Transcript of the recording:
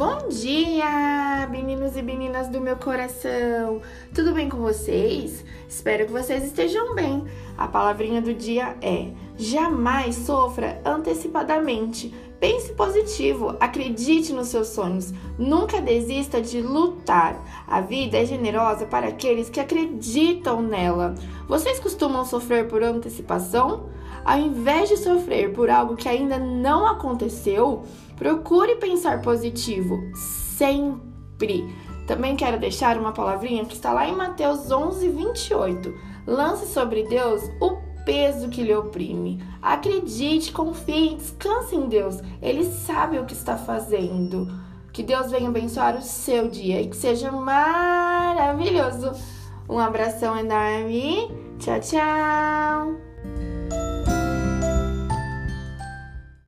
Bom dia, meninos e meninas do meu coração! Tudo bem com vocês? Espero que vocês estejam bem. A palavrinha do dia é: jamais sofra antecipadamente. Pense positivo, acredite nos seus sonhos, nunca desista de lutar. A vida é generosa para aqueles que acreditam nela. Vocês costumam sofrer por antecipação? Ao invés de sofrer por algo que ainda não aconteceu, procure pensar positivo, sempre. Também quero deixar uma palavrinha que está lá em Mateus 11, 28. Lance sobre Deus o peso que lhe oprime. Acredite, confie, descanse em Deus. Ele sabe o que está fazendo. Que Deus venha abençoar o seu dia e que seja maravilhoso. Um abração enorme. Tchau, tchau.